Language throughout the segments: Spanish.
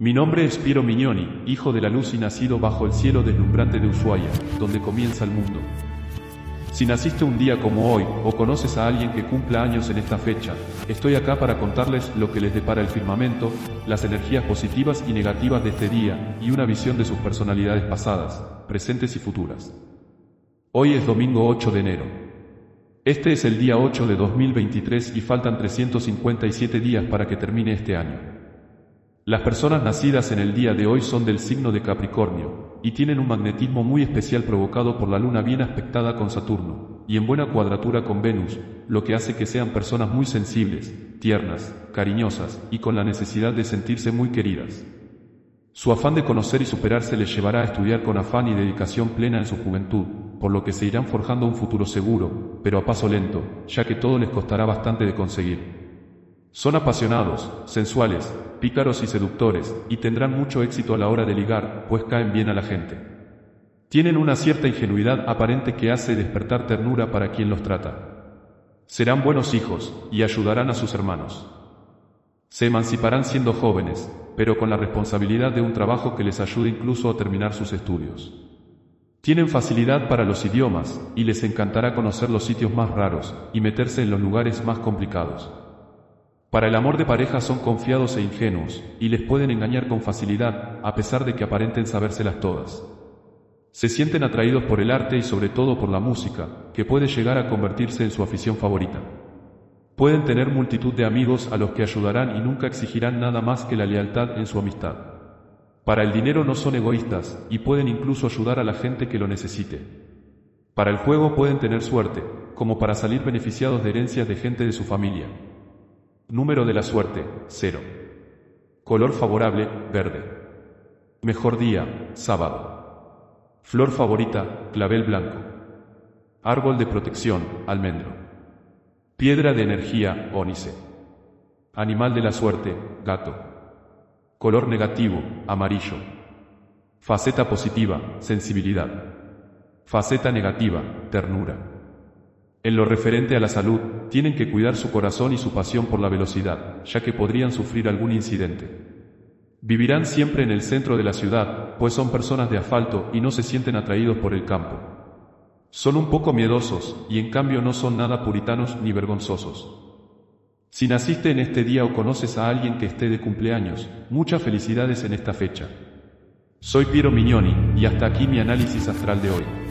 Mi nombre es Piero Mignoni, hijo de la luz y nacido bajo el cielo deslumbrante de Ushuaia, donde comienza el mundo. Si naciste un día como hoy o conoces a alguien que cumpla años en esta fecha, estoy acá para contarles lo que les depara el firmamento, las energías positivas y negativas de este día y una visión de sus personalidades pasadas, presentes y futuras. Hoy es domingo 8 de enero. Este es el día 8 de 2023 y faltan 357 días para que termine este año. Las personas nacidas en el día de hoy son del signo de Capricornio, y tienen un magnetismo muy especial provocado por la luna bien aspectada con Saturno, y en buena cuadratura con Venus, lo que hace que sean personas muy sensibles, tiernas, cariñosas, y con la necesidad de sentirse muy queridas. Su afán de conocer y superarse les llevará a estudiar con afán y dedicación plena en su juventud, por lo que se irán forjando un futuro seguro, pero a paso lento, ya que todo les costará bastante de conseguir. Son apasionados, sensuales, pícaros y seductores, y tendrán mucho éxito a la hora de ligar, pues caen bien a la gente. Tienen una cierta ingenuidad aparente que hace despertar ternura para quien los trata. Serán buenos hijos, y ayudarán a sus hermanos. Se emanciparán siendo jóvenes, pero con la responsabilidad de un trabajo que les ayude incluso a terminar sus estudios. Tienen facilidad para los idiomas, y les encantará conocer los sitios más raros, y meterse en los lugares más complicados. Para el amor de pareja son confiados e ingenuos, y les pueden engañar con facilidad, a pesar de que aparenten sabérselas todas. Se sienten atraídos por el arte y sobre todo por la música, que puede llegar a convertirse en su afición favorita. Pueden tener multitud de amigos a los que ayudarán y nunca exigirán nada más que la lealtad en su amistad. Para el dinero no son egoístas, y pueden incluso ayudar a la gente que lo necesite. Para el juego pueden tener suerte, como para salir beneficiados de herencias de gente de su familia. Número de la suerte, 0. Color favorable, verde. Mejor día, sábado. Flor favorita, clavel blanco. Árbol de protección, almendro. Piedra de energía, ónice. Animal de la suerte, gato. Color negativo, amarillo. Faceta positiva, sensibilidad. Faceta negativa, ternura. En lo referente a la salud, tienen que cuidar su corazón y su pasión por la velocidad, ya que podrían sufrir algún incidente. Vivirán siempre en el centro de la ciudad, pues son personas de asfalto y no se sienten atraídos por el campo. Son un poco miedosos, y en cambio no son nada puritanos ni vergonzosos. Si naciste en este día o conoces a alguien que esté de cumpleaños, muchas felicidades en esta fecha. Soy Piero Mignoni, y hasta aquí mi análisis astral de hoy.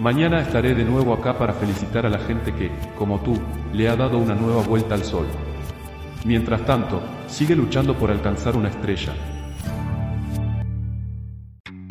Mañana estaré de nuevo acá para felicitar a la gente que, como tú, le ha dado una nueva vuelta al sol. Mientras tanto, sigue luchando por alcanzar una estrella.